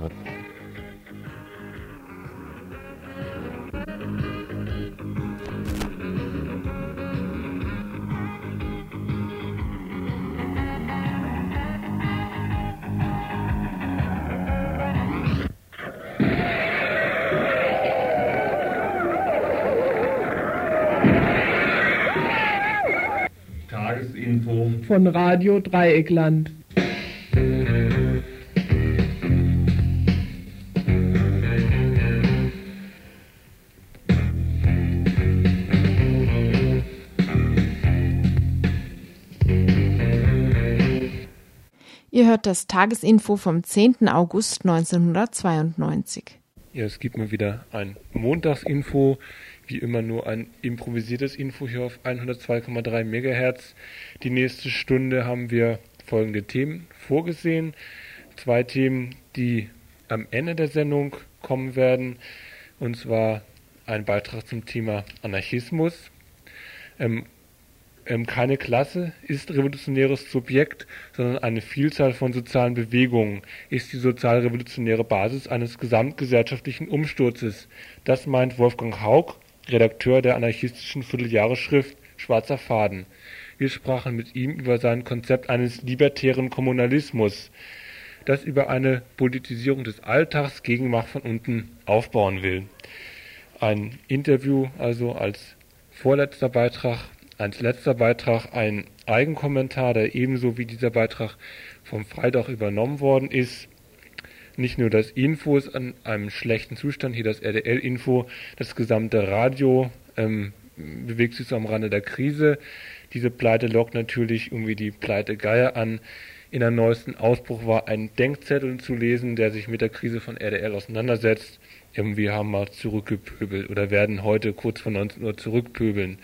hat. Tagesinfo von Radio Dreieckland. Hört das Tagesinfo vom 10. August 1992. Ja, es gibt mal wieder ein Montagsinfo, wie immer nur ein improvisiertes Info hier auf 102,3 MHz. Die nächste Stunde haben wir folgende Themen vorgesehen. Zwei Themen, die am Ende der Sendung kommen werden, und zwar ein Beitrag zum Thema Anarchismus. Ähm, ähm, keine Klasse ist revolutionäres Subjekt, sondern eine Vielzahl von sozialen Bewegungen ist die sozialrevolutionäre Basis eines gesamtgesellschaftlichen Umsturzes. Das meint Wolfgang Haug, Redakteur der anarchistischen Vierteljahresschrift Schwarzer Faden. Wir sprachen mit ihm über sein Konzept eines libertären Kommunalismus, das über eine Politisierung des Alltags gegen Macht von unten aufbauen will. Ein Interview also als vorletzter Beitrag als letzter Beitrag ein Eigenkommentar, der ebenso wie dieser Beitrag vom Freitag übernommen worden ist. Nicht nur das Info ist an einem schlechten Zustand, hier das RDL-Info, das gesamte Radio ähm, bewegt sich so am Rande der Krise. Diese Pleite lockt natürlich irgendwie die Pleite Geier an. In der neuesten Ausbruch war ein Denkzettel zu lesen, der sich mit der Krise von RDL auseinandersetzt. Irgendwie haben wir zurückgepöbelt oder werden heute kurz vor 19 Uhr zurückpöbeln.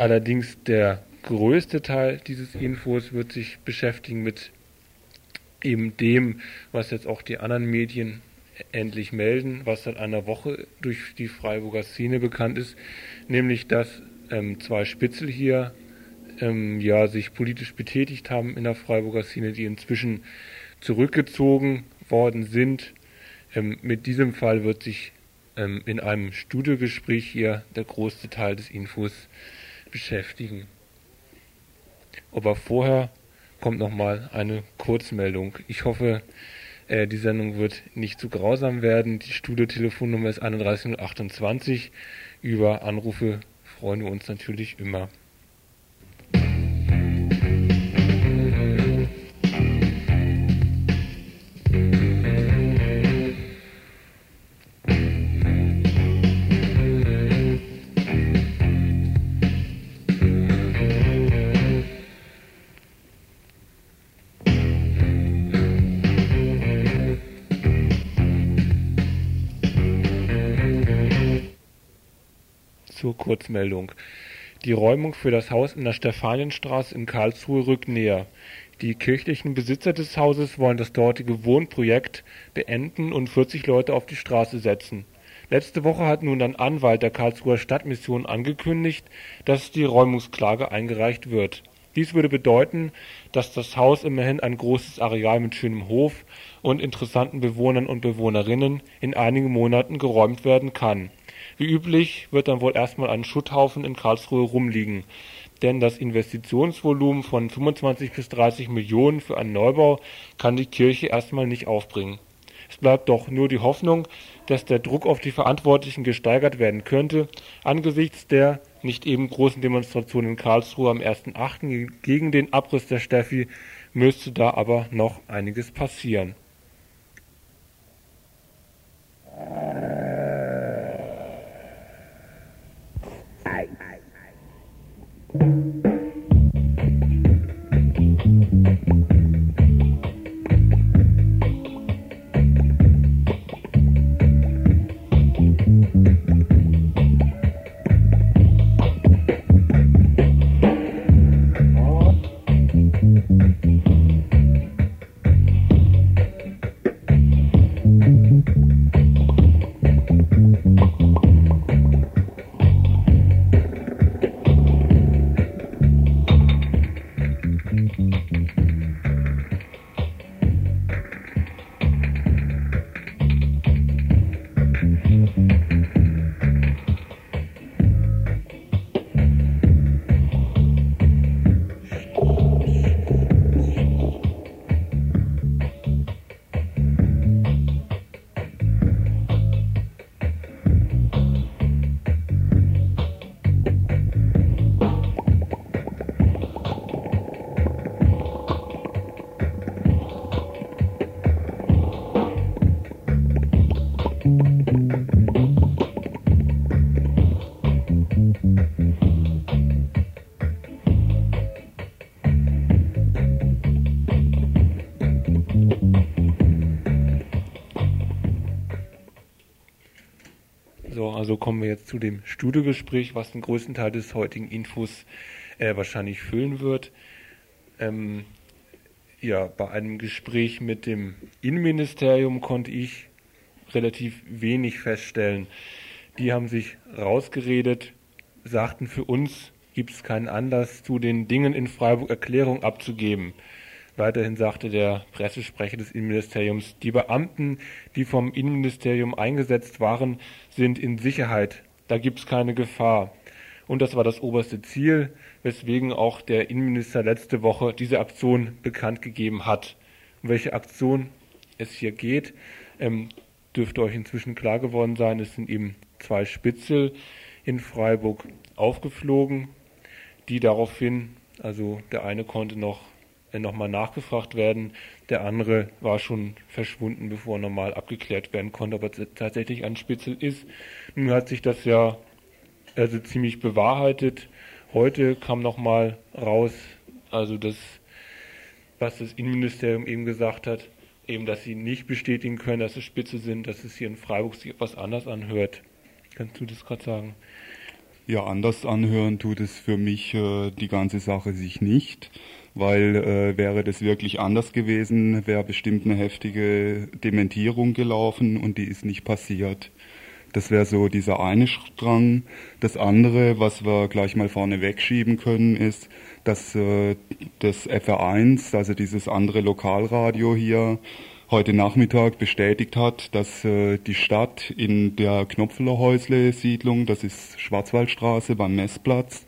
Allerdings der größte Teil dieses Infos wird sich beschäftigen mit eben dem, was jetzt auch die anderen Medien endlich melden, was seit einer Woche durch die Freiburger Szene bekannt ist, nämlich dass ähm, zwei Spitzel hier ähm, ja sich politisch betätigt haben in der Freiburger Szene, die inzwischen zurückgezogen worden sind. Ähm, mit diesem Fall wird sich ähm, in einem Studiogespräch hier der größte Teil des Infos beschäftigen. Aber vorher kommt nochmal eine Kurzmeldung. Ich hoffe, äh, die Sendung wird nicht zu grausam werden. Die Studiotelefonnummer ist 31028. Über Anrufe freuen wir uns natürlich immer. Kurzmeldung. Die Räumung für das Haus in der Stefanienstraße in Karlsruhe rückt näher. Die kirchlichen Besitzer des Hauses wollen das dortige Wohnprojekt beenden und 40 Leute auf die Straße setzen. Letzte Woche hat nun ein Anwalt der Karlsruher Stadtmission angekündigt, dass die Räumungsklage eingereicht wird. Dies würde bedeuten, dass das Haus immerhin ein großes Areal mit schönem Hof und interessanten Bewohnern und Bewohnerinnen in einigen Monaten geräumt werden kann wie üblich wird dann wohl erstmal ein Schutthaufen in Karlsruhe rumliegen, denn das Investitionsvolumen von 25 bis 30 Millionen für einen Neubau kann die Kirche erstmal nicht aufbringen. Es bleibt doch nur die Hoffnung, dass der Druck auf die Verantwortlichen gesteigert werden könnte, angesichts der nicht eben großen Demonstration in Karlsruhe am 1.8. gegen den Abriss der Steffi müsste da aber noch einiges passieren. Thank you. So, also kommen wir jetzt zu dem Studiogespräch, was den größten Teil des heutigen Infos äh, wahrscheinlich füllen wird. Ähm, ja, bei einem Gespräch mit dem Innenministerium konnte ich relativ wenig feststellen. Die haben sich rausgeredet, sagten, für uns gibt es keinen Anlass, zu den Dingen in Freiburg Erklärung abzugeben. Weiterhin sagte der Pressesprecher des Innenministeriums, die Beamten, die vom Innenministerium eingesetzt waren, sind in Sicherheit. Da gibt es keine Gefahr. Und das war das oberste Ziel, weswegen auch der Innenminister letzte Woche diese Aktion bekannt gegeben hat. Um welche Aktion es hier geht, ähm, dürfte euch inzwischen klar geworden sein. Es sind eben zwei Spitzel in Freiburg aufgeflogen, die daraufhin, also der eine konnte noch äh, nochmal nachgefragt werden, der andere war schon verschwunden, bevor normal abgeklärt werden konnte, ob er tatsächlich ein Spitzel ist. Nun hat sich das ja also ziemlich bewahrheitet. Heute kam nochmal raus, also das, was das Innenministerium eben gesagt hat, eben, dass sie nicht bestätigen können, dass es Spitze sind, dass es hier in Freiburg sich etwas anders anhört. Kannst du das gerade sagen? Ja, anders anhören tut es für mich äh, die ganze Sache sich nicht, weil äh, wäre das wirklich anders gewesen, wäre bestimmt eine heftige Dementierung gelaufen und die ist nicht passiert. Das wäre so dieser eine Strang. Das andere, was wir gleich mal vorne wegschieben können, ist, dass äh, das FR1, also dieses andere Lokalradio hier, heute Nachmittag bestätigt hat, dass äh, die Stadt in der Knopflerhäusle-Siedlung, das ist Schwarzwaldstraße beim Messplatz,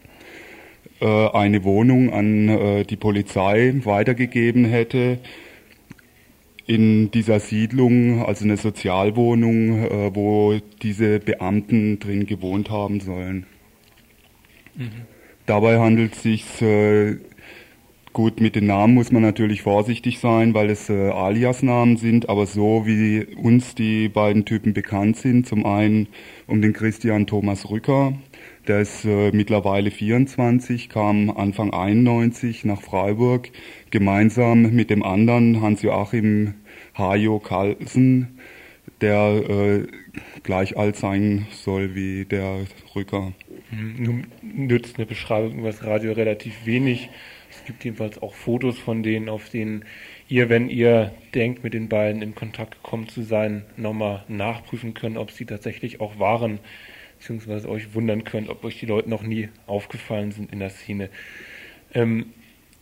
äh, eine Wohnung an äh, die Polizei weitergegeben hätte, in dieser Siedlung, also eine Sozialwohnung, äh, wo diese Beamten drin gewohnt haben sollen. Mhm. Dabei handelt es sich äh, gut mit den Namen muss man natürlich vorsichtig sein, weil es äh, Alias-Namen sind, aber so wie uns die beiden Typen bekannt sind, zum einen um den Christian Thomas Rücker, der ist äh, mittlerweile 24, kam Anfang 91 nach Freiburg, gemeinsam mit dem anderen Hans-Joachim Hajo Carlsen, der äh, gleich alt sein soll wie der Rücker. Nun nützt eine Beschreibung über das Radio relativ wenig. Es gibt jedenfalls auch Fotos von denen, auf denen ihr, wenn ihr denkt, mit den beiden in Kontakt gekommen zu sein, nochmal nachprüfen könnt, ob sie tatsächlich auch waren, beziehungsweise euch wundern könnt, ob euch die Leute noch nie aufgefallen sind in der Szene. Ähm,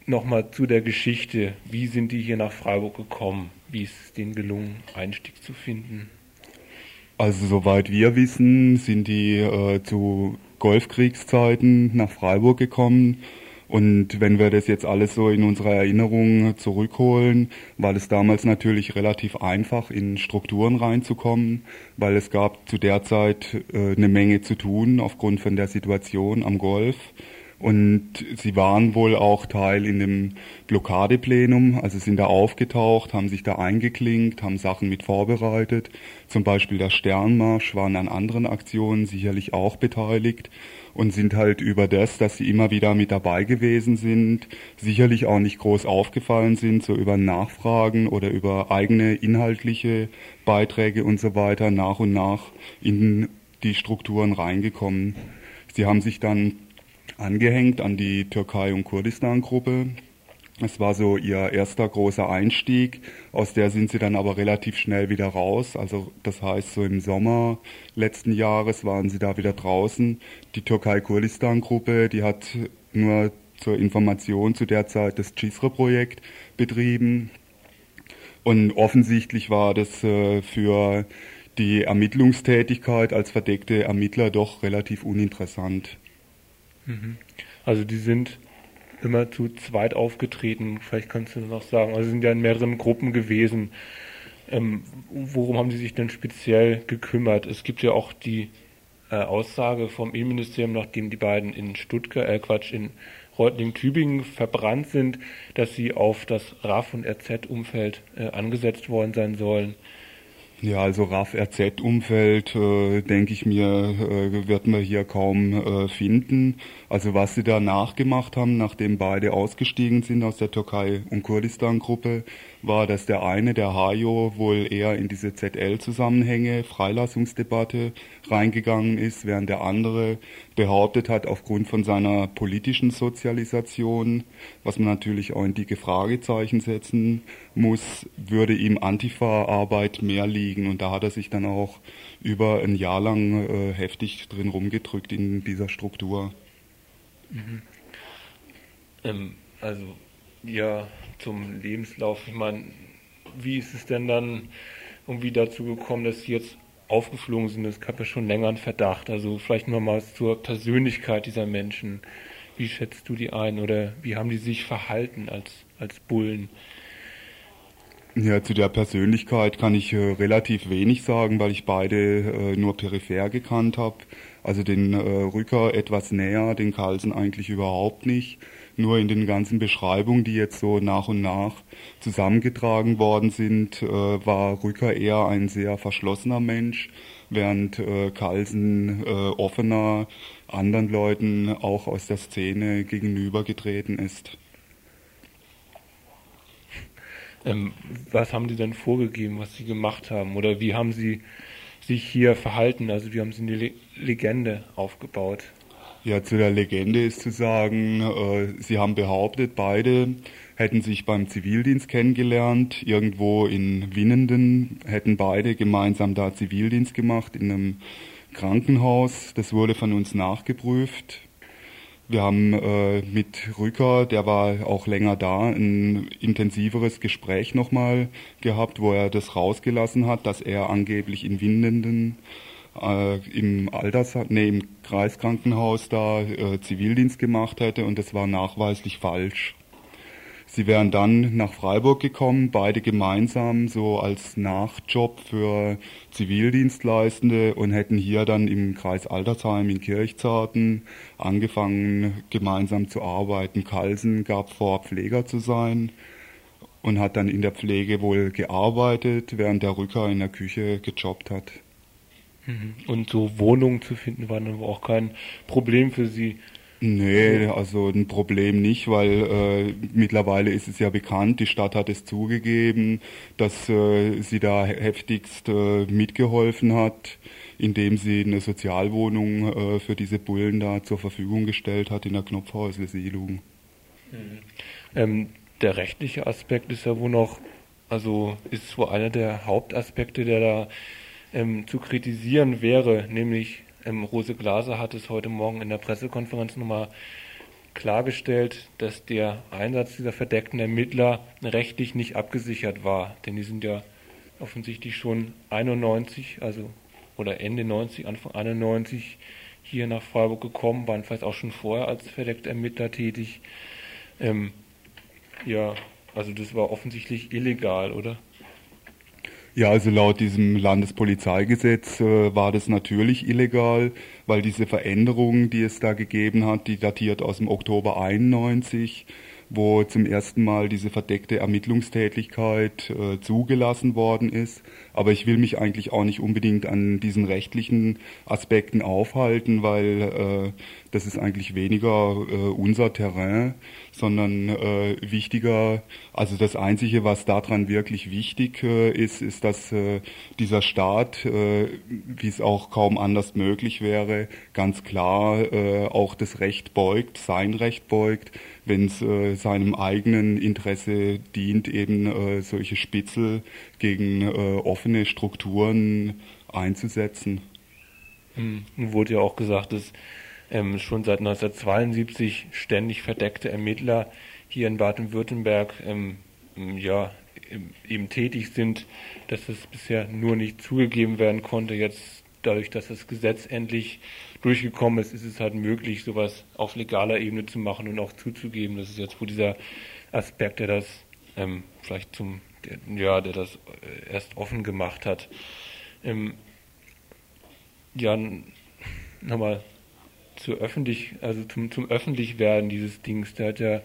nochmal zu der Geschichte. Wie sind die hier nach Freiburg gekommen? Wie ist es denen gelungen, Einstieg zu finden? Also soweit wir wissen, sind die äh, zu Golfkriegszeiten nach Freiburg gekommen. Und wenn wir das jetzt alles so in unserer Erinnerung zurückholen, war es damals natürlich relativ einfach, in Strukturen reinzukommen, weil es gab zu der Zeit äh, eine Menge zu tun aufgrund von der Situation am Golf. Und sie waren wohl auch Teil in dem Blockadeplenum, also sind da aufgetaucht, haben sich da eingeklinkt, haben Sachen mit vorbereitet. Zum Beispiel der Sternmarsch waren an anderen Aktionen sicherlich auch beteiligt und sind halt über das, dass sie immer wieder mit dabei gewesen sind, sicherlich auch nicht groß aufgefallen sind, so über Nachfragen oder über eigene inhaltliche Beiträge und so weiter nach und nach in die Strukturen reingekommen. Sie haben sich dann angehängt an die Türkei- und Kurdistan-Gruppe. Es war so ihr erster großer Einstieg. Aus der sind sie dann aber relativ schnell wieder raus. Also das heißt, so im Sommer letzten Jahres waren sie da wieder draußen. Die Türkei-Kurdistan-Gruppe, die hat nur zur Information zu der Zeit das Cisre-Projekt betrieben. Und offensichtlich war das äh, für die Ermittlungstätigkeit als verdeckte Ermittler doch relativ uninteressant. Mhm. Also die sind immer zu zweit aufgetreten, vielleicht kannst du noch sagen. Also sind ja in mehreren Gruppen gewesen. Ähm, worum haben sie sich denn speziell gekümmert? Es gibt ja auch die äh, Aussage vom Innenministerium, nachdem die beiden in Stuttgart, äh Quatsch, in Reutlingen-Tübingen verbrannt sind, dass sie auf das RAF- und RZ-Umfeld äh, angesetzt worden sein sollen. Ja, also RAF-RZ-Umfeld, äh, denke ich mir, äh, wird man hier kaum äh, finden. Also was sie da nachgemacht haben, nachdem beide ausgestiegen sind aus der Türkei- und Kurdistan-Gruppe, war, dass der eine, der Hajo, wohl eher in diese ZL-Zusammenhänge, Freilassungsdebatte reingegangen ist, während der andere behauptet hat, aufgrund von seiner politischen Sozialisation, was man natürlich auch in dicke Fragezeichen setzen muss, würde ihm Antifa-Arbeit mehr liegen. Und da hat er sich dann auch über ein Jahr lang äh, heftig drin rumgedrückt in dieser Struktur. Mhm. Ähm, also ja, zum Lebenslauf. Ich meine, wie ist es denn dann irgendwie dazu gekommen, dass Sie jetzt aufgeflogen sind? Es gab ja schon länger einen Verdacht. Also vielleicht nochmal zur Persönlichkeit dieser Menschen. Wie schätzt du die ein oder wie haben die sich verhalten als, als Bullen? Ja, zu der Persönlichkeit kann ich äh, relativ wenig sagen, weil ich beide äh, nur peripher gekannt habe. Also den äh, Rücker etwas näher, den Carlsen eigentlich überhaupt nicht. Nur in den ganzen Beschreibungen, die jetzt so nach und nach zusammengetragen worden sind, äh, war Rücker eher ein sehr verschlossener Mensch, während äh, Carlsen äh, offener anderen Leuten auch aus der Szene gegenübergetreten ist. Ähm, was haben Sie denn vorgegeben, was Sie gemacht haben? Oder wie haben Sie sich hier verhalten? Also wie haben Sie eine Le Legende aufgebaut? Ja, zu der Legende ist zu sagen, äh, Sie haben behauptet, beide hätten sich beim Zivildienst kennengelernt, irgendwo in Winnenden, hätten beide gemeinsam da Zivildienst gemacht in einem Krankenhaus. Das wurde von uns nachgeprüft. Wir haben äh, mit Rücker, der war auch länger da, ein intensiveres Gespräch nochmal gehabt, wo er das rausgelassen hat, dass er angeblich in Windenden äh, im Alters, nee, im Kreiskrankenhaus da äh, Zivildienst gemacht hätte und das war nachweislich falsch. Sie wären dann nach Freiburg gekommen, beide gemeinsam so als Nachjob für Zivildienstleistende und hätten hier dann im Kreis Altersheim in Kirchzarten angefangen, gemeinsam zu arbeiten. Kalsen gab vor, Pfleger zu sein und hat dann in der Pflege wohl gearbeitet, während der Rücker in der Küche gejobbt hat. Mhm. Und so Wohnungen zu finden war dann auch kein Problem für Sie. Nee, also ein Problem nicht, weil äh, mittlerweile ist es ja bekannt, die Stadt hat es zugegeben, dass äh, sie da heftigst äh, mitgeholfen hat, indem sie eine Sozialwohnung äh, für diese Bullen da zur Verfügung gestellt hat in der Knopfhäusle-Siedlung. Mhm. Ähm, der rechtliche Aspekt ist ja wohl noch, also ist wohl einer der Hauptaspekte, der da ähm, zu kritisieren wäre, nämlich ähm, Rose Glaser hat es heute Morgen in der Pressekonferenz nochmal klargestellt, dass der Einsatz dieser verdeckten Ermittler rechtlich nicht abgesichert war. Denn die sind ja offensichtlich schon 91, also oder Ende 90, Anfang 91 hier nach Freiburg gekommen, waren vielleicht auch schon vorher als verdeckte Ermittler tätig. Ähm, ja, also das war offensichtlich illegal, oder? Ja, also laut diesem Landespolizeigesetz äh, war das natürlich illegal, weil diese Veränderung, die es da gegeben hat, die datiert aus dem Oktober 91, wo zum ersten Mal diese verdeckte Ermittlungstätigkeit äh, zugelassen worden ist. Aber ich will mich eigentlich auch nicht unbedingt an diesen rechtlichen Aspekten aufhalten, weil äh, das ist eigentlich weniger äh, unser Terrain sondern äh, wichtiger, also das Einzige, was daran wirklich wichtig äh, ist, ist, dass äh, dieser Staat, äh, wie es auch kaum anders möglich wäre, ganz klar äh, auch das Recht beugt, sein Recht beugt, wenn es äh, seinem eigenen Interesse dient, eben äh, solche Spitzel gegen äh, offene Strukturen einzusetzen. Hm, wurde ja auch gesagt, dass ähm, schon seit 1972 ständig verdeckte Ermittler hier in Baden-Württemberg ähm, ja, eben tätig sind, dass es bisher nur nicht zugegeben werden konnte. Jetzt dadurch, dass das Gesetz endlich durchgekommen ist, ist es halt möglich, sowas auf legaler Ebene zu machen und auch zuzugeben. Das ist jetzt wohl dieser Aspekt, der das ähm, vielleicht zum, der, ja, der das äh, erst offen gemacht hat. Ähm, ja, nochmal zu öffentlich, also zum, zum Öffentlichwerden dieses Dings. Da hat ja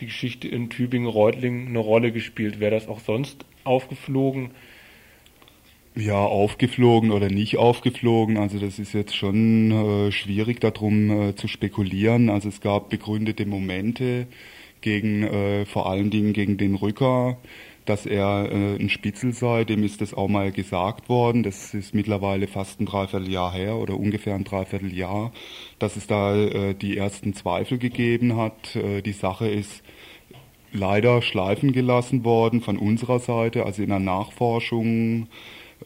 die Geschichte in Tübingen-Reutlingen eine Rolle gespielt. Wäre das auch sonst aufgeflogen? Ja, aufgeflogen oder nicht aufgeflogen. Also das ist jetzt schon äh, schwierig darum äh, zu spekulieren. Also es gab begründete Momente gegen, äh, vor allen Dingen gegen den Rücker, dass er äh, ein Spitzel sei. Dem ist das auch mal gesagt worden. Das ist mittlerweile fast ein Dreivierteljahr her oder ungefähr ein Dreivierteljahr, dass es da äh, die ersten Zweifel gegeben hat. Äh, die Sache ist leider schleifen gelassen worden von unserer Seite, also in der Nachforschung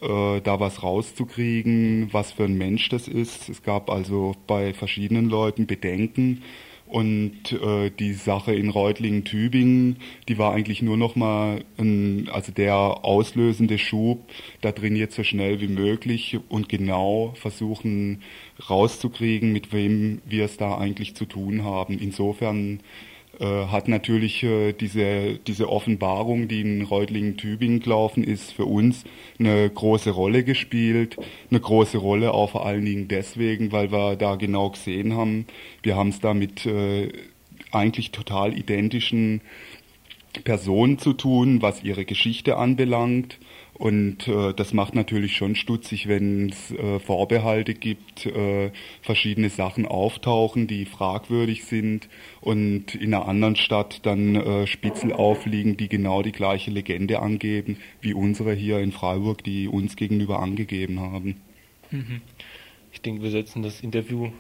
äh, da was rauszukriegen, was für ein Mensch das ist. Es gab also bei verschiedenen Leuten Bedenken und äh, die Sache in Reutlingen-Tübingen, die war eigentlich nur noch mal ein, also der auslösende Schub, da trainiert so schnell wie möglich und genau versuchen rauszukriegen, mit wem wir es da eigentlich zu tun haben. Insofern hat natürlich äh, diese, diese Offenbarung, die in Reutlingen-Tübingen gelaufen ist, für uns eine große Rolle gespielt. Eine große Rolle auch vor allen Dingen deswegen, weil wir da genau gesehen haben, wir haben es da mit äh, eigentlich total identischen Personen zu tun, was ihre Geschichte anbelangt. Und äh, das macht natürlich schon stutzig, wenn es äh, Vorbehalte gibt, äh, verschiedene Sachen auftauchen, die fragwürdig sind und in einer anderen Stadt dann äh, Spitzel aufliegen, die genau die gleiche Legende angeben, wie unsere hier in Freiburg, die uns gegenüber angegeben haben. Mhm. Ich denke, wir setzen das Interview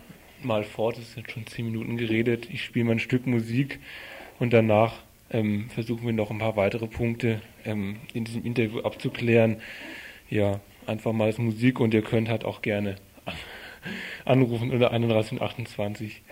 mal fort. Es sind schon zehn Minuten geredet. Ich spiele mal ein Stück Musik und danach ähm, versuchen wir noch ein paar weitere Punkte ähm, in diesem Interview abzuklären. Ja, einfach mal als Musik und ihr könnt halt auch gerne anrufen unter 3128.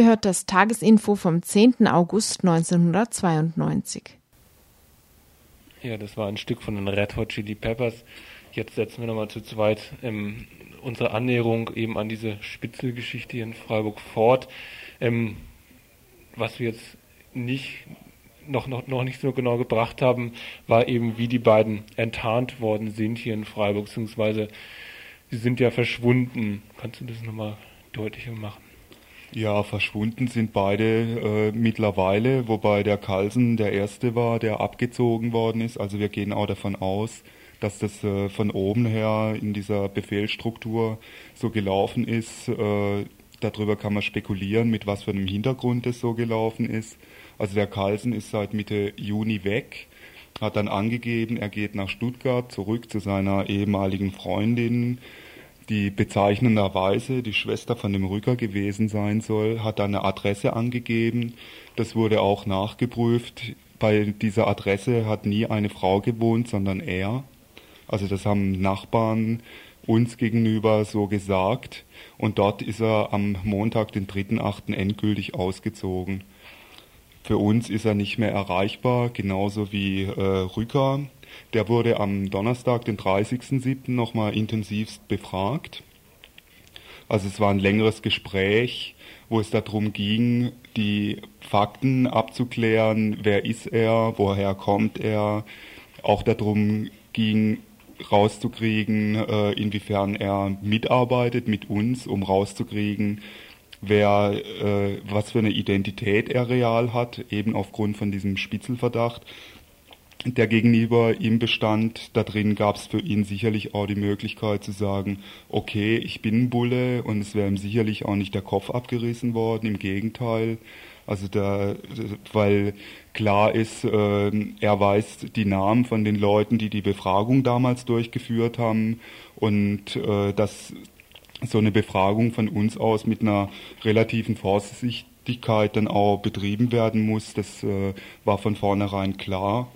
Ihr hört das Tagesinfo vom 10. August 1992. Ja, das war ein Stück von den Red Hot Chili Peppers. Jetzt setzen wir nochmal zu zweit ähm, unsere Annäherung eben an diese Spitzelgeschichte hier in Freiburg fort. Ähm, was wir jetzt nicht noch, noch, noch nicht so genau gebracht haben, war eben, wie die beiden enttarnt worden sind hier in Freiburg, beziehungsweise sie sind ja verschwunden. Kannst du das nochmal deutlicher machen? Ja, verschwunden sind beide äh, mittlerweile, wobei der Carlsen der erste war, der abgezogen worden ist. Also wir gehen auch davon aus, dass das äh, von oben her in dieser Befehlsstruktur so gelaufen ist. Äh, darüber kann man spekulieren, mit was für einem Hintergrund es so gelaufen ist. Also der Carlsen ist seit Mitte Juni weg, hat dann angegeben, er geht nach Stuttgart zurück zu seiner ehemaligen Freundin die bezeichnenderweise die Schwester von dem Rücker gewesen sein soll, hat eine Adresse angegeben. Das wurde auch nachgeprüft. Bei dieser Adresse hat nie eine Frau gewohnt, sondern er. Also das haben Nachbarn uns gegenüber so gesagt und dort ist er am Montag, den 3.8. endgültig ausgezogen. Für uns ist er nicht mehr erreichbar, genauso wie äh, Rücker. Der wurde am Donnerstag, den 30.07. nochmal intensivst befragt. Also es war ein längeres Gespräch, wo es darum ging, die Fakten abzuklären, wer ist er, woher kommt er, auch darum ging, rauszukriegen, äh, inwiefern er mitarbeitet mit uns, um rauszukriegen, wer, äh, was für eine Identität er real hat, eben aufgrund von diesem Spitzelverdacht, der gegenüber ihm bestand. Da drin gab es für ihn sicherlich auch die Möglichkeit zu sagen, okay, ich bin ein Bulle und es wäre ihm sicherlich auch nicht der Kopf abgerissen worden, im Gegenteil. Also da, weil klar ist, äh, er weiß die Namen von den Leuten, die die Befragung damals durchgeführt haben und äh, dass so eine Befragung von uns aus mit einer relativen Vorsichtigkeit dann auch betrieben werden muss. Das äh, war von vornherein klar.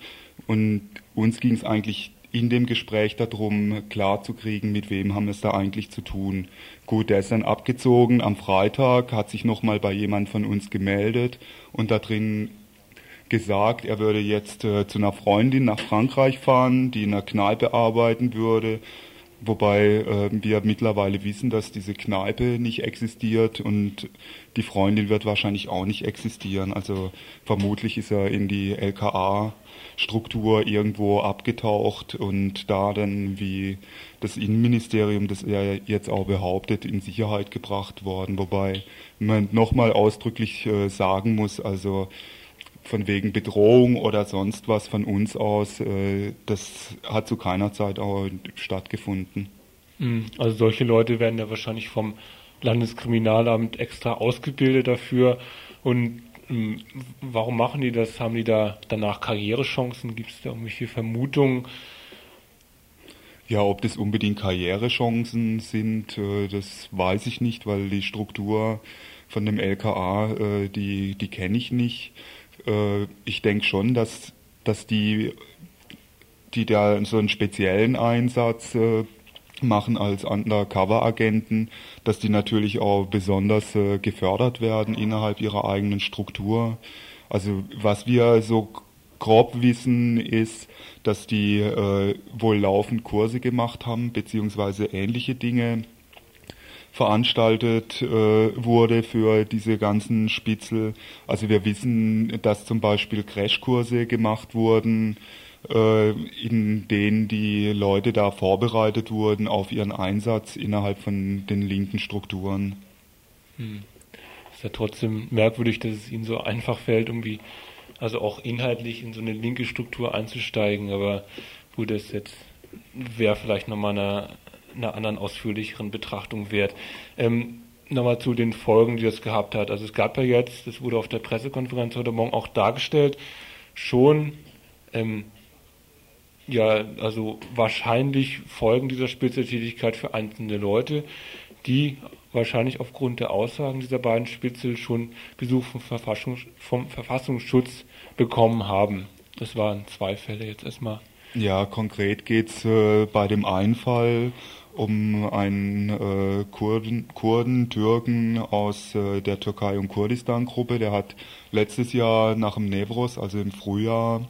Und uns ging es eigentlich in dem Gespräch darum, klarzukriegen, mit wem haben wir es da eigentlich zu tun. Gut, der ist dann abgezogen am Freitag, hat sich nochmal bei jemand von uns gemeldet und da drin gesagt, er würde jetzt äh, zu einer Freundin nach Frankreich fahren, die in einer Kneipe arbeiten würde Wobei äh, wir mittlerweile wissen, dass diese Kneipe nicht existiert und die Freundin wird wahrscheinlich auch nicht existieren. Also vermutlich ist er in die LKA-Struktur irgendwo abgetaucht und da dann, wie das Innenministerium das er jetzt auch behauptet, in Sicherheit gebracht worden. Wobei man nochmal ausdrücklich äh, sagen muss, also von wegen Bedrohung oder sonst was von uns aus, äh, das hat zu keiner Zeit auch stattgefunden. Hm, also solche Leute werden ja wahrscheinlich vom Landeskriminalamt extra ausgebildet dafür. Und warum machen die das? Haben die da danach Karrierechancen? Gibt es da irgendwelche Vermutungen? Ja, ob das unbedingt Karrierechancen sind, äh, das weiß ich nicht, weil die Struktur von dem LKA, äh, die, die kenne ich nicht äh, ich denke schon, dass, dass die, die da so einen speziellen Einsatz machen als Undercover-Agenten, dass die natürlich auch besonders äh, gefördert werden innerhalb ihrer eigenen Struktur. Also was wir so grob wissen, ist, dass die äh, wohl laufend Kurse gemacht haben, beziehungsweise ähnliche Dinge veranstaltet äh, wurde für diese ganzen Spitzel. Also wir wissen, dass zum Beispiel Crashkurse gemacht wurden, in denen die Leute da vorbereitet wurden auf ihren Einsatz innerhalb von den linken Strukturen. Hm. Ist ja trotzdem merkwürdig, dass es ihnen so einfach fällt, irgendwie also auch inhaltlich in so eine linke Struktur einzusteigen, aber gut, das jetzt wäre vielleicht nochmal eine einer anderen ausführlicheren Betrachtung wert. Ähm, Nochmal zu den Folgen, die das gehabt hat. Also es gab ja jetzt, das wurde auf der Pressekonferenz heute Morgen auch dargestellt, schon ähm, ja, also wahrscheinlich Folgen dieser Spitzeltätigkeit für einzelne Leute, die wahrscheinlich aufgrund der Aussagen dieser beiden Spitzel schon Besuch vom, Verfassung, vom Verfassungsschutz bekommen haben. Das waren zwei Fälle jetzt erstmal. Ja, konkret geht's äh, bei dem einen Fall um einen äh, Kurden, Kurden, Türken aus äh, der Türkei- und Kurdistan-Gruppe. Der hat letztes Jahr nach dem Nevros, also im Frühjahr,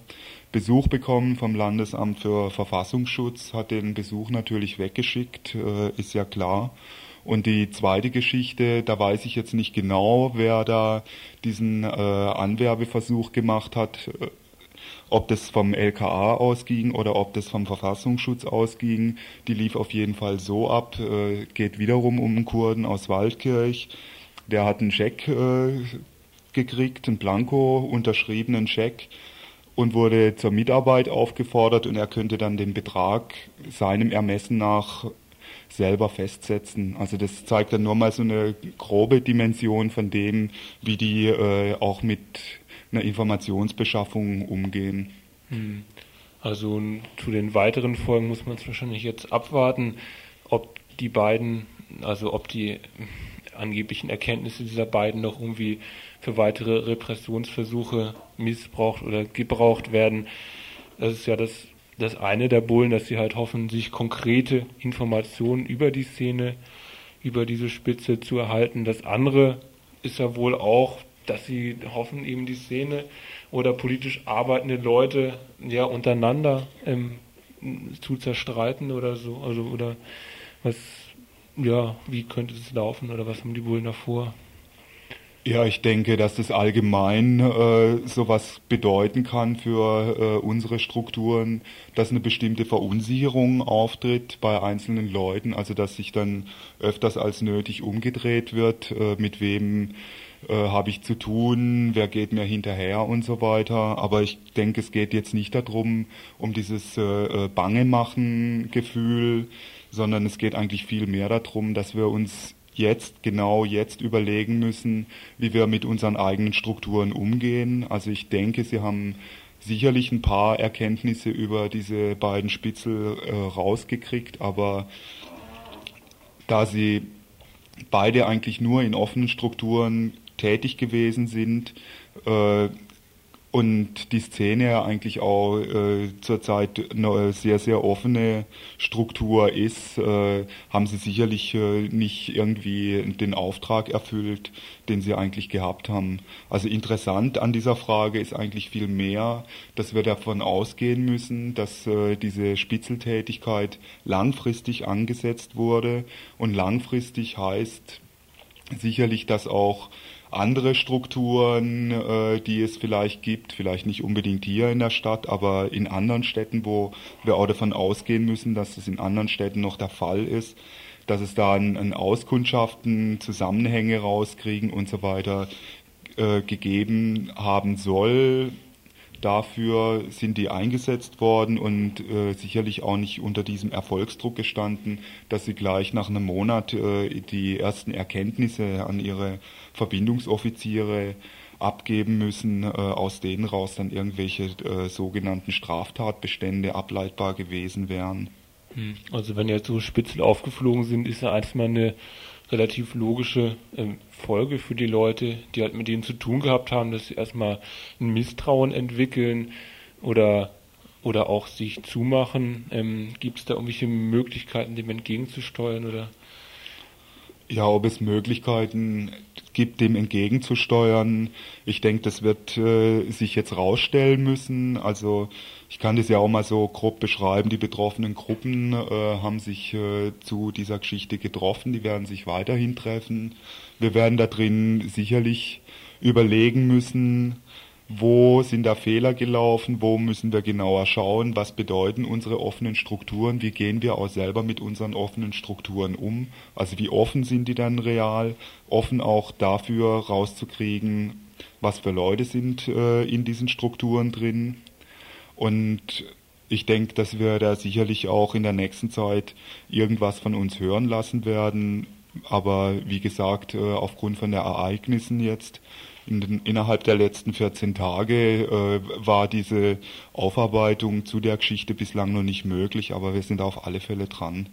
Besuch bekommen vom Landesamt für Verfassungsschutz, hat den Besuch natürlich weggeschickt, äh, ist ja klar. Und die zweite Geschichte, da weiß ich jetzt nicht genau, wer da diesen äh, Anwerbeversuch gemacht hat. Ob das vom LKA ausging oder ob das vom Verfassungsschutz ausging, die lief auf jeden Fall so ab. Äh, geht wiederum um einen Kurden aus Waldkirch. Der hat einen Scheck äh, gekriegt, einen Blanko unterschriebenen Scheck und wurde zur Mitarbeit aufgefordert und er könnte dann den Betrag seinem Ermessen nach selber festsetzen. Also das zeigt dann nur mal so eine grobe Dimension von dem, wie die äh, auch mit einer Informationsbeschaffung umgehen. Hm. Also zu den weiteren Folgen muss man es wahrscheinlich jetzt abwarten, ob die beiden, also ob die angeblichen Erkenntnisse dieser beiden noch irgendwie für weitere Repressionsversuche missbraucht oder gebraucht werden. Das ist ja das das eine der Bullen, dass sie halt hoffen, sich konkrete Informationen über die Szene, über diese Spitze zu erhalten. Das andere ist ja wohl auch, dass sie hoffen, eben die Szene oder politisch arbeitende Leute ja untereinander ähm, zu zerstreiten oder so. Also oder was, ja, wie könnte es laufen oder was haben die Bullen davor? Ja, ich denke, dass das allgemein äh, sowas bedeuten kann für äh, unsere Strukturen, dass eine bestimmte Verunsicherung auftritt bei einzelnen Leuten, also dass sich dann öfters als nötig umgedreht wird, äh, mit wem äh, habe ich zu tun, wer geht mir hinterher und so weiter. Aber ich denke, es geht jetzt nicht darum, um dieses äh, äh Bange-Machen-Gefühl, sondern es geht eigentlich viel mehr darum, dass wir uns jetzt, genau jetzt überlegen müssen, wie wir mit unseren eigenen Strukturen umgehen. Also ich denke, Sie haben sicherlich ein paar Erkenntnisse über diese beiden Spitzel äh, rausgekriegt, aber da Sie beide eigentlich nur in offenen Strukturen tätig gewesen sind, äh, und die Szene eigentlich auch äh, zurzeit eine sehr, sehr offene Struktur ist, äh, haben sie sicherlich äh, nicht irgendwie den Auftrag erfüllt, den sie eigentlich gehabt haben. Also interessant an dieser Frage ist eigentlich viel mehr, dass wir davon ausgehen müssen, dass äh, diese Spitzeltätigkeit langfristig angesetzt wurde und langfristig heißt sicherlich, dass auch andere Strukturen, äh, die es vielleicht gibt, vielleicht nicht unbedingt hier in der Stadt, aber in anderen Städten, wo wir auch davon ausgehen müssen, dass es in anderen Städten noch der Fall ist, dass es da ein, ein Auskundschaften, Zusammenhänge rauskriegen und so weiter äh, gegeben haben soll, Dafür sind die eingesetzt worden und äh, sicherlich auch nicht unter diesem Erfolgsdruck gestanden, dass sie gleich nach einem Monat äh, die ersten Erkenntnisse an ihre Verbindungsoffiziere abgeben müssen, äh, aus denen raus dann irgendwelche äh, sogenannten Straftatbestände ableitbar gewesen wären. Hm. Also wenn jetzt so Spitzel aufgeflogen sind, ist ja erstmal eine relativ logische ähm, Folge für die Leute, die halt mit denen zu tun gehabt haben, dass sie erstmal ein Misstrauen entwickeln oder oder auch sich zumachen. Ähm, Gibt es da irgendwelche Möglichkeiten, dem entgegenzusteuern oder? Ja, ob es Möglichkeiten gibt, dem entgegenzusteuern. Ich denke, das wird äh, sich jetzt rausstellen müssen. Also ich kann das ja auch mal so grob beschreiben. Die betroffenen Gruppen äh, haben sich äh, zu dieser Geschichte getroffen. Die werden sich weiterhin treffen. Wir werden da drin sicherlich überlegen müssen, wo sind da Fehler gelaufen, wo müssen wir genauer schauen, was bedeuten unsere offenen Strukturen, wie gehen wir auch selber mit unseren offenen Strukturen um, also wie offen sind die dann real, offen auch dafür rauszukriegen, was für Leute sind äh, in diesen Strukturen drin, und ich denke, dass wir da sicherlich auch in der nächsten Zeit irgendwas von uns hören lassen werden. Aber wie gesagt, äh, aufgrund von den Ereignissen jetzt in den, innerhalb der letzten 14 Tage äh, war diese Aufarbeitung zu der Geschichte bislang noch nicht möglich, aber wir sind auf alle Fälle dran.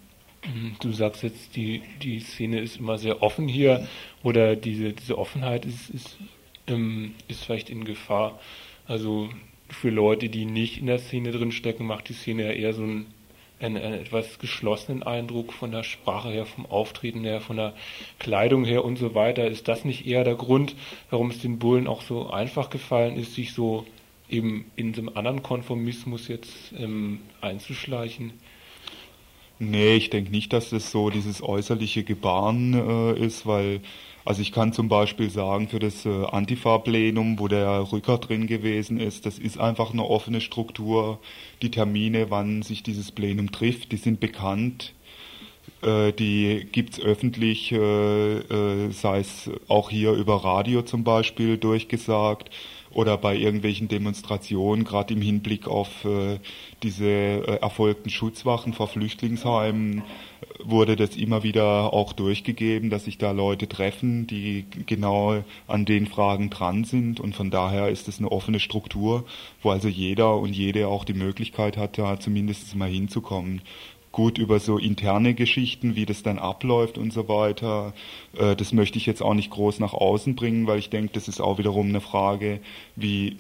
Mhm. Du sagst jetzt, die, die Szene ist immer sehr offen hier oder diese, diese Offenheit ist, ist, ähm, ist vielleicht in Gefahr. Also für Leute, die nicht in der Szene drin stecken, macht die Szene ja eher so einen, einen, einen, etwas geschlossenen Eindruck von der Sprache her, vom Auftreten her, von der Kleidung her und so weiter. Ist das nicht eher der Grund, warum es den Bullen auch so einfach gefallen ist, sich so eben in so einem anderen Konformismus jetzt ähm, einzuschleichen? Nee, ich denke nicht, dass das so dieses äußerliche Gebaren äh, ist, weil also ich kann zum Beispiel sagen, für das äh, Antifa-Plenum, wo der Rücker drin gewesen ist, das ist einfach eine offene Struktur. Die Termine, wann sich dieses Plenum trifft, die sind bekannt. Äh, die gibt's öffentlich, äh, sei es auch hier über Radio zum Beispiel durchgesagt oder bei irgendwelchen Demonstrationen, gerade im Hinblick auf äh, diese äh, erfolgten Schutzwachen vor Flüchtlingsheimen, wurde das immer wieder auch durchgegeben, dass sich da Leute treffen, die genau an den Fragen dran sind. Und von daher ist es eine offene Struktur, wo also jeder und jede auch die Möglichkeit hat, da zumindest mal hinzukommen gut über so interne Geschichten, wie das dann abläuft und so weiter. Äh, das möchte ich jetzt auch nicht groß nach außen bringen, weil ich denke, das ist auch wiederum eine Frage, wie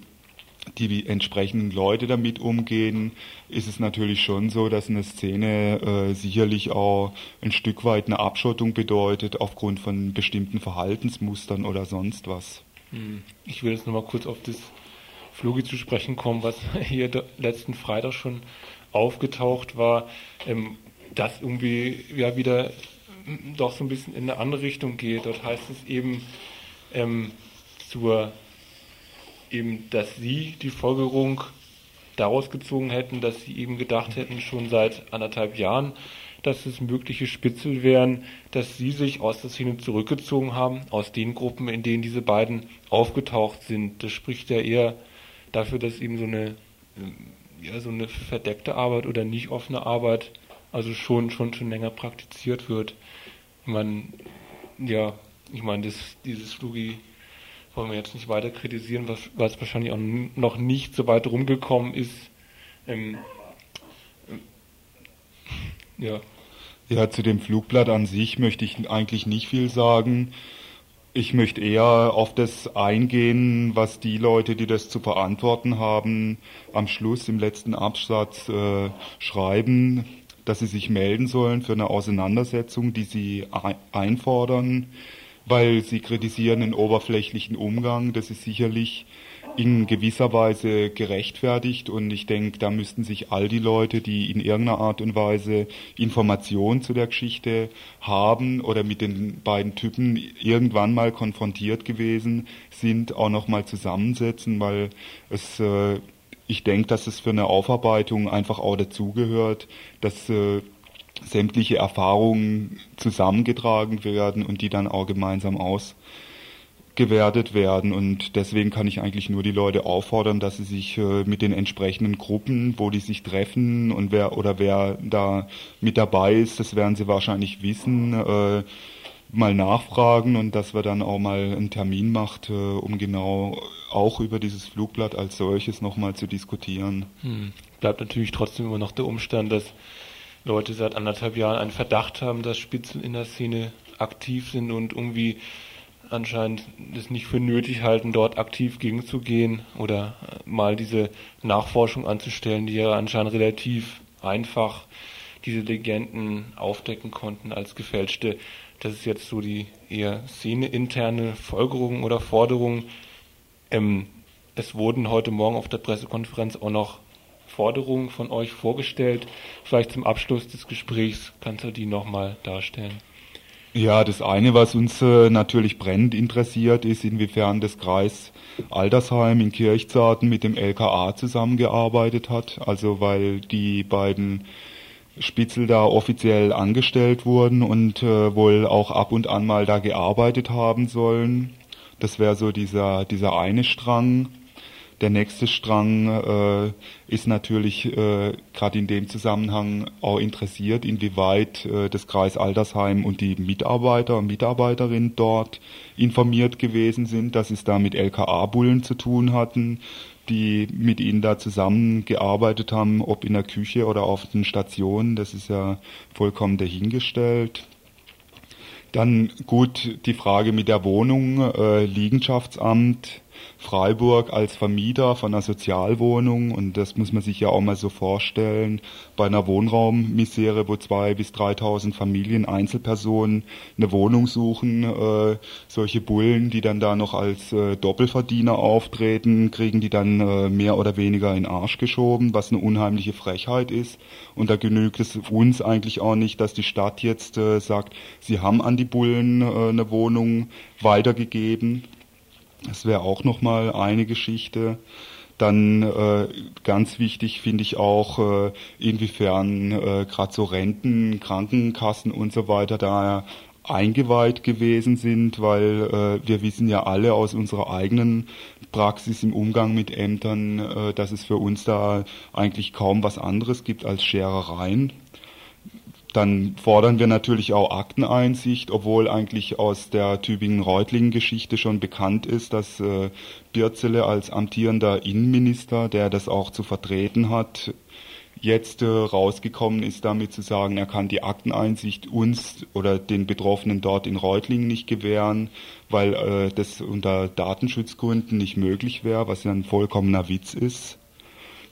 die entsprechenden Leute damit umgehen, ist es natürlich schon so, dass eine Szene äh, sicherlich auch ein Stück weit eine Abschottung bedeutet aufgrund von bestimmten Verhaltensmustern oder sonst was. Hm. Ich will jetzt nochmal kurz auf das Flugi zu sprechen kommen, was hier letzten Freitag schon aufgetaucht war, ähm, das irgendwie ja wieder doch so ein bisschen in eine andere Richtung geht. Dort heißt es eben ähm, zur eben, dass sie die Folgerung daraus gezogen hätten, dass sie eben gedacht hätten, schon seit anderthalb Jahren, dass es mögliche Spitzel wären, dass sie sich aus der Szene zurückgezogen haben, aus den Gruppen, in denen diese beiden aufgetaucht sind. Das spricht ja eher dafür, dass eben so eine, ja, so eine verdeckte Arbeit oder nicht offene Arbeit also schon, schon, schon länger praktiziert wird. Ich meine, ja, ich meine, das, dieses Flugi wollen wir jetzt nicht weiter kritisieren, was, es wahrscheinlich auch noch nicht so weit rumgekommen ist. Ähm, äh, ja. Ja, zu dem Flugblatt an sich möchte ich eigentlich nicht viel sagen. Ich möchte eher auf das eingehen, was die Leute, die das zu verantworten haben, am Schluss im letzten Absatz äh, schreiben, dass sie sich melden sollen für eine Auseinandersetzung, die sie einfordern weil sie kritisieren den oberflächlichen Umgang. Das ist sicherlich in gewisser Weise gerechtfertigt. Und ich denke, da müssten sich all die Leute, die in irgendeiner Art und Weise Informationen zu der Geschichte haben oder mit den beiden Typen irgendwann mal konfrontiert gewesen sind, auch nochmal zusammensetzen, weil es äh, ich denke, dass es für eine Aufarbeitung einfach auch dazugehört, dass äh, sämtliche Erfahrungen zusammengetragen werden und die dann auch gemeinsam ausgewertet werden. Und deswegen kann ich eigentlich nur die Leute auffordern, dass sie sich äh, mit den entsprechenden Gruppen, wo die sich treffen und wer oder wer da mit dabei ist, das werden sie wahrscheinlich wissen, äh, mal nachfragen und dass wir dann auch mal einen Termin macht, äh, um genau auch über dieses Flugblatt als solches nochmal zu diskutieren. Hm. Bleibt natürlich trotzdem immer noch der Umstand, dass Leute seit anderthalb Jahren einen Verdacht haben, dass Spitzel in der Szene aktiv sind und irgendwie anscheinend es nicht für nötig halten, dort aktiv gegenzugehen oder äh, mal diese Nachforschung anzustellen, die ja anscheinend relativ einfach diese Legenden aufdecken konnten als gefälschte. Das ist jetzt so die eher szeneinterne Folgerung oder Forderung. Ähm, es wurden heute Morgen auf der Pressekonferenz auch noch Forderungen von euch vorgestellt. Vielleicht zum Abschluss des Gesprächs kannst du die nochmal darstellen. Ja, das eine, was uns äh, natürlich brennend interessiert, ist, inwiefern das Kreis Altersheim in Kirchzarten mit dem LKA zusammengearbeitet hat. Also weil die beiden Spitzel da offiziell angestellt wurden und äh, wohl auch ab und an mal da gearbeitet haben sollen. Das wäre so dieser, dieser eine Strang. Der nächste Strang äh, ist natürlich äh, gerade in dem Zusammenhang auch interessiert, inwieweit äh, das Kreis Altersheim und die Mitarbeiter und Mitarbeiterinnen dort informiert gewesen sind, dass es da mit LKA-Bullen zu tun hatten, die mit ihnen da zusammengearbeitet haben, ob in der Küche oder auf den Stationen, das ist ja vollkommen dahingestellt. Dann gut die Frage mit der Wohnung, äh, Liegenschaftsamt, Freiburg als Vermieter von einer Sozialwohnung. Und das muss man sich ja auch mal so vorstellen, bei einer Wohnraummisere, wo zwei bis 3.000 Familien, Einzelpersonen eine Wohnung suchen, äh, solche Bullen, die dann da noch als äh, Doppelverdiener auftreten, kriegen die dann äh, mehr oder weniger in den Arsch geschoben, was eine unheimliche Frechheit ist. Und da genügt es uns eigentlich auch nicht, dass die Stadt jetzt äh, sagt, sie haben an die Bullen äh, eine Wohnung weitergegeben das wäre auch nochmal eine Geschichte. Dann äh, ganz wichtig finde ich auch, äh, inwiefern äh, gerade so Renten, Krankenkassen und so weiter da eingeweiht gewesen sind, weil äh, wir wissen ja alle aus unserer eigenen Praxis im Umgang mit Ämtern, äh, dass es für uns da eigentlich kaum was anderes gibt als Scherereien. Dann fordern wir natürlich auch Akteneinsicht, obwohl eigentlich aus der Tübingen-Reutlingen-Geschichte schon bekannt ist, dass äh, Birzele als amtierender Innenminister, der das auch zu vertreten hat, jetzt äh, rausgekommen ist, damit zu sagen, er kann die Akteneinsicht uns oder den Betroffenen dort in Reutlingen nicht gewähren, weil äh, das unter Datenschutzgründen nicht möglich wäre, was ja ein vollkommener Witz ist.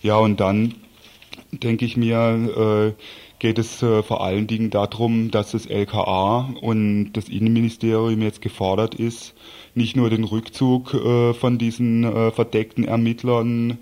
Ja, und dann denke ich mir, äh, geht es äh, vor allen Dingen darum, dass das LKA und das Innenministerium jetzt gefordert ist, nicht nur den Rückzug äh, von diesen äh, verdeckten Ermittlern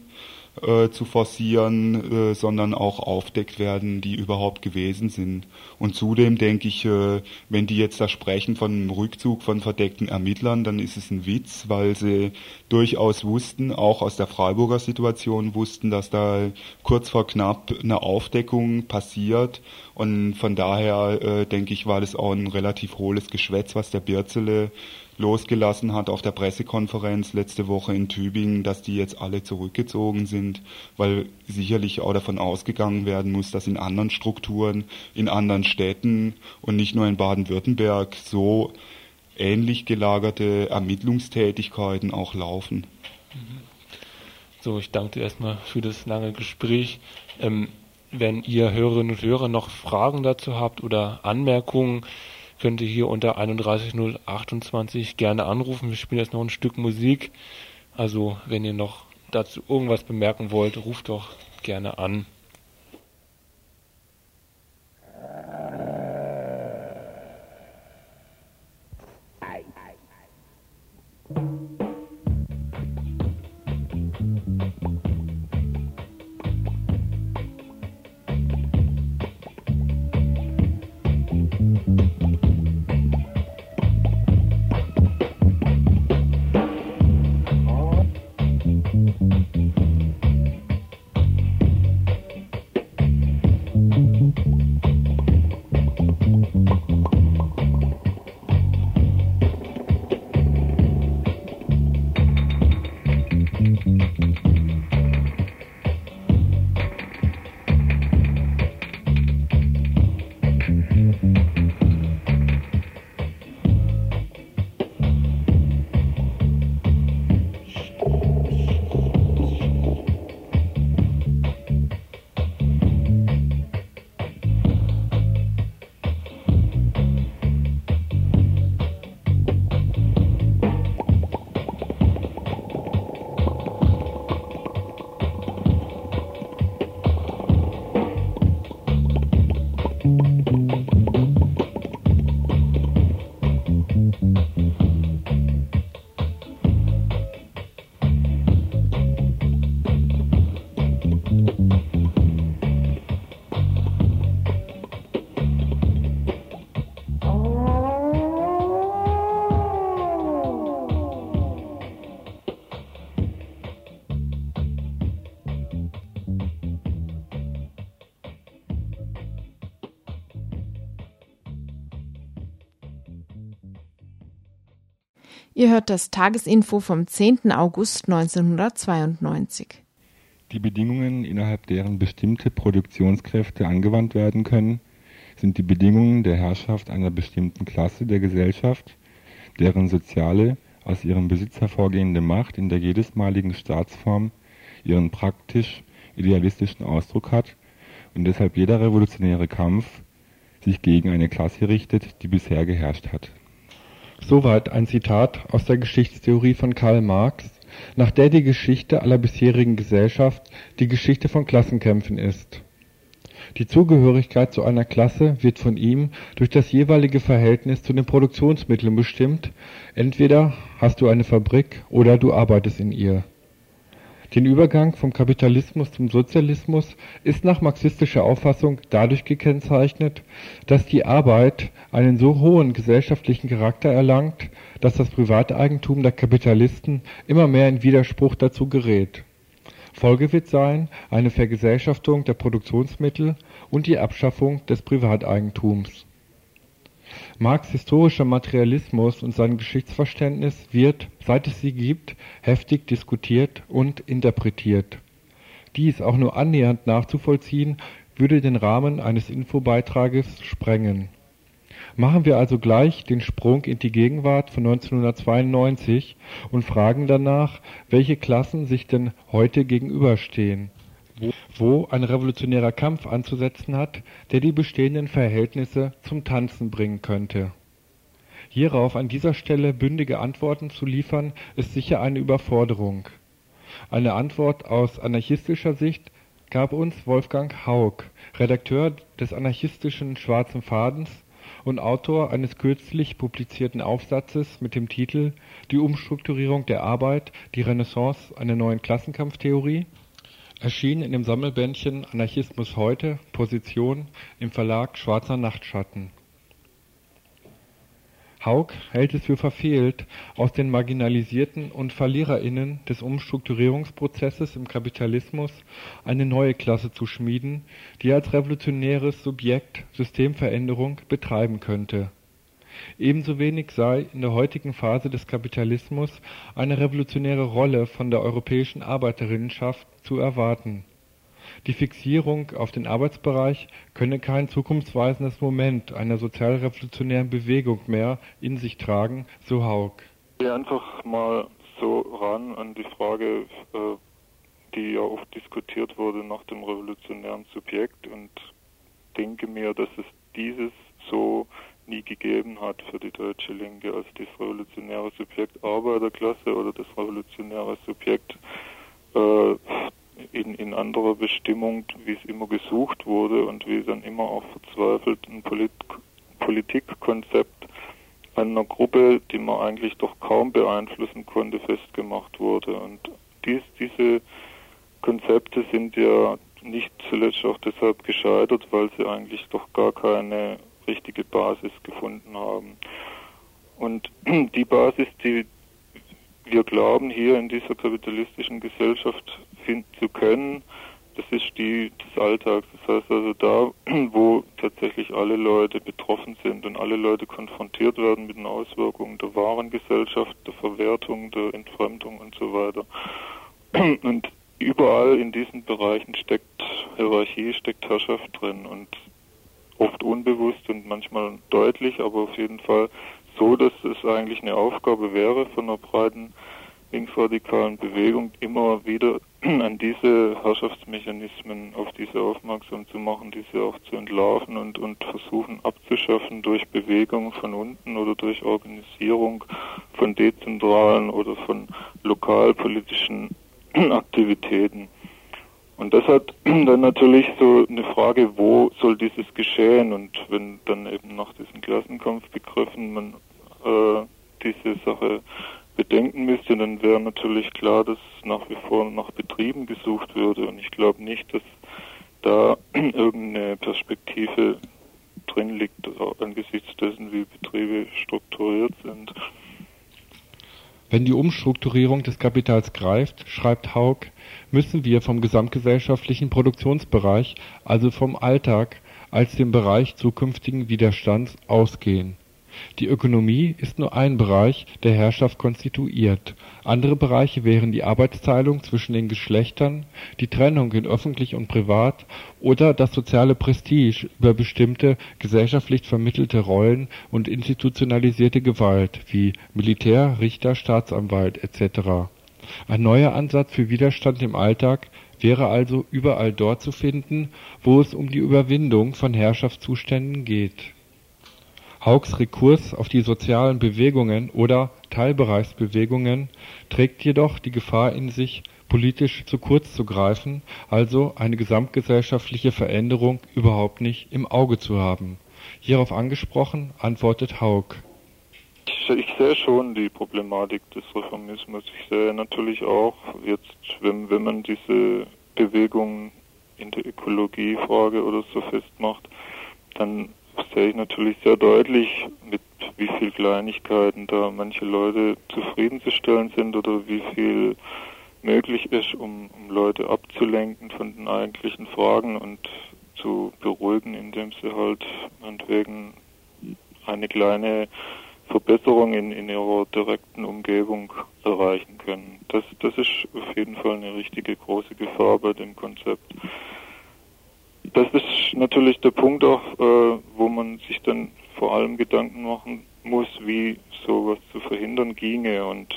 äh, zu forcieren, äh, sondern auch aufdeckt werden, die überhaupt gewesen sind. Und zudem denke ich, äh, wenn die jetzt da sprechen von einem Rückzug von verdeckten Ermittlern, dann ist es ein Witz, weil sie durchaus wussten, auch aus der Freiburger Situation wussten, dass da kurz vor knapp eine Aufdeckung passiert. Und von daher äh, denke ich, war das auch ein relativ hohles Geschwätz, was der Birzele losgelassen hat auf der Pressekonferenz letzte Woche in Tübingen, dass die jetzt alle zurückgezogen sind, weil sicherlich auch davon ausgegangen werden muss, dass in anderen Strukturen, in anderen Städten und nicht nur in Baden-Württemberg so ähnlich gelagerte Ermittlungstätigkeiten auch laufen. So, ich danke dir erstmal für das lange Gespräch. Ähm, wenn ihr Hörerinnen und Hörer noch Fragen dazu habt oder Anmerkungen, könnt ihr hier unter 31028 gerne anrufen. Wir spielen jetzt noch ein Stück Musik. Also, wenn ihr noch dazu irgendwas bemerken wollt, ruft doch gerne an. Ihr das Tagesinfo vom 10. August 1992. Die Bedingungen, innerhalb deren bestimmte Produktionskräfte angewandt werden können, sind die Bedingungen der Herrschaft einer bestimmten Klasse der Gesellschaft, deren soziale, aus ihrem Besitz hervorgehende Macht in der jedesmaligen Staatsform ihren praktisch idealistischen Ausdruck hat und deshalb jeder revolutionäre Kampf sich gegen eine Klasse richtet, die bisher geherrscht hat Soweit ein Zitat aus der Geschichtstheorie von Karl Marx, nach der die Geschichte aller bisherigen Gesellschaft die Geschichte von Klassenkämpfen ist. Die Zugehörigkeit zu einer Klasse wird von ihm durch das jeweilige Verhältnis zu den Produktionsmitteln bestimmt, entweder hast du eine Fabrik oder du arbeitest in ihr den Übergang vom Kapitalismus zum Sozialismus ist nach marxistischer Auffassung dadurch gekennzeichnet, dass die Arbeit einen so hohen gesellschaftlichen Charakter erlangt, dass das Privateigentum der Kapitalisten immer mehr in Widerspruch dazu gerät. Folge wird sein eine Vergesellschaftung der Produktionsmittel und die Abschaffung des Privateigentums Marx' historischer Materialismus und sein Geschichtsverständnis wird, seit es sie gibt, heftig diskutiert und interpretiert. Dies auch nur annähernd nachzuvollziehen, würde den Rahmen eines Infobeitrages sprengen. Machen wir also gleich den Sprung in die Gegenwart von 1992 und fragen danach, welche Klassen sich denn heute gegenüberstehen. Wo ein revolutionärer Kampf anzusetzen hat, der die bestehenden Verhältnisse zum Tanzen bringen könnte. Hierauf an dieser Stelle bündige Antworten zu liefern, ist sicher eine Überforderung. Eine Antwort aus anarchistischer Sicht gab uns Wolfgang Haug, Redakteur des anarchistischen Schwarzen Fadens und Autor eines kürzlich publizierten Aufsatzes mit dem Titel Die Umstrukturierung der Arbeit, die Renaissance einer neuen Klassenkampftheorie, erschienen in dem Sammelbändchen Anarchismus heute, Position im Verlag Schwarzer Nachtschatten Haug hält es für verfehlt, aus den Marginalisierten und VerliererInnen des Umstrukturierungsprozesses im Kapitalismus eine neue Klasse zu schmieden, die als revolutionäres Subjekt Systemveränderung betreiben könnte. Ebenso wenig sei in der heutigen Phase des Kapitalismus eine revolutionäre Rolle von der europäischen Arbeiterinnenschaft zu erwarten die Fixierung auf den Arbeitsbereich könne kein zukunftsweisendes Moment einer sozialrevolutionären Bewegung mehr in sich tragen, so Haug. Ich einfach mal so ran an die Frage, äh, die ja oft diskutiert wurde nach dem revolutionären Subjekt und denke mir, dass es dieses so nie gegeben hat für die deutsche Linke als das revolutionäre Subjekt Arbeiterklasse oder das revolutionäre Subjekt äh, in, in anderer Bestimmung, wie es immer gesucht wurde und wie dann immer auch verzweifelt ein Polit Politikkonzept einer Gruppe, die man eigentlich doch kaum beeinflussen konnte, festgemacht wurde. Und dies, diese Konzepte sind ja nicht zuletzt auch deshalb gescheitert, weil sie eigentlich doch gar keine richtige Basis gefunden haben. Und die Basis, die wir glauben, hier in dieser kapitalistischen Gesellschaft finden zu können, das ist die des Alltags. Das heißt also da, wo tatsächlich alle Leute betroffen sind und alle Leute konfrontiert werden mit den Auswirkungen der Warengesellschaft, der Verwertung, der Entfremdung und so weiter. Und überall in diesen Bereichen steckt Hierarchie, steckt Herrschaft drin und oft unbewusst und manchmal deutlich, aber auf jeden Fall so, dass es eigentlich eine Aufgabe wäre von einer breiten linksradikalen Bewegung immer wieder an diese Herrschaftsmechanismen, auf diese aufmerksam zu machen, diese auch zu entlarven und, und versuchen abzuschaffen durch Bewegung von unten oder durch Organisierung von dezentralen oder von lokalpolitischen Aktivitäten. Und das hat dann natürlich so eine Frage, wo soll dieses geschehen? Und wenn dann eben nach diesen Klassenkampfbegriffen man äh, diese Sache bedenken müsste, dann wäre natürlich klar, dass nach wie vor nach Betrieben gesucht würde. Und ich glaube nicht, dass da irgendeine Perspektive drin liegt angesichts dessen, wie Betriebe strukturiert sind. Wenn die Umstrukturierung des Kapitals greift, schreibt Haug, müssen wir vom gesamtgesellschaftlichen Produktionsbereich, also vom Alltag, als dem Bereich zukünftigen Widerstands ausgehen die Ökonomie ist nur ein Bereich der Herrschaft konstituiert, andere Bereiche wären die Arbeitsteilung zwischen den Geschlechtern, die Trennung in öffentlich und privat oder das soziale Prestige über bestimmte gesellschaftlich vermittelte Rollen und institutionalisierte Gewalt wie Militär, Richter, Staatsanwalt etc. Ein neuer Ansatz für Widerstand im Alltag wäre also überall dort zu finden, wo es um die Überwindung von Herrschaftszuständen geht Haugs Rekurs auf die sozialen Bewegungen oder Teilbereichsbewegungen trägt jedoch die Gefahr in sich, politisch zu kurz zu greifen, also eine gesamtgesellschaftliche Veränderung überhaupt nicht im Auge zu haben. Hierauf angesprochen antwortet Haug. Ich sehe schon die Problematik des Reformismus. Ich sehe natürlich auch jetzt, wenn, wenn man diese Bewegung in der Ökologiefrage oder so festmacht, dann sehe ich natürlich sehr deutlich, mit wie viel Kleinigkeiten da manche Leute zufriedenzustellen sind oder wie viel möglich ist, um, um Leute abzulenken von den eigentlichen Fragen und zu beruhigen, indem sie halt meinetwegen eine kleine Verbesserung in, in ihrer direkten Umgebung erreichen können. Das, das ist auf jeden Fall eine richtige große Gefahr bei dem Konzept das ist natürlich der Punkt auch, äh, wo man sich dann vor allem Gedanken machen muss, wie sowas zu verhindern ginge. Und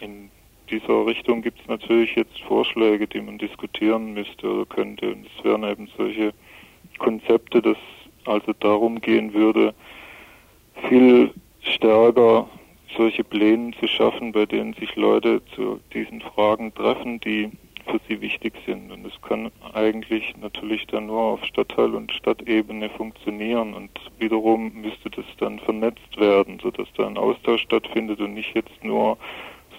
in dieser Richtung gibt es natürlich jetzt Vorschläge, die man diskutieren müsste oder könnte. Und es wären eben solche Konzepte, dass also darum gehen würde, viel stärker solche Pläne zu schaffen, bei denen sich Leute zu diesen Fragen treffen, die für sie wichtig sind. Und es kann eigentlich natürlich dann nur auf Stadtteil- und Stadtebene funktionieren. Und wiederum müsste das dann vernetzt werden, sodass da ein Austausch stattfindet und nicht jetzt nur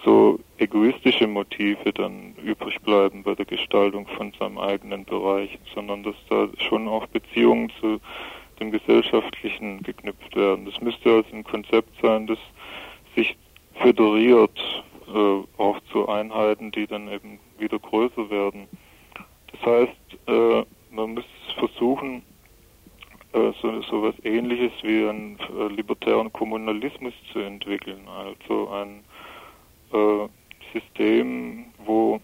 so egoistische Motive dann übrig bleiben bei der Gestaltung von seinem eigenen Bereich, sondern dass da schon auch Beziehungen zu dem Gesellschaftlichen geknüpft werden. Das müsste also ein Konzept sein, das sich föderiert, äh, auch zu Einheiten, die dann eben wieder größer werden. Das heißt, äh, man muss versuchen, äh, so, so etwas ähnliches wie einen äh, libertären Kommunalismus zu entwickeln, also ein äh, System, wo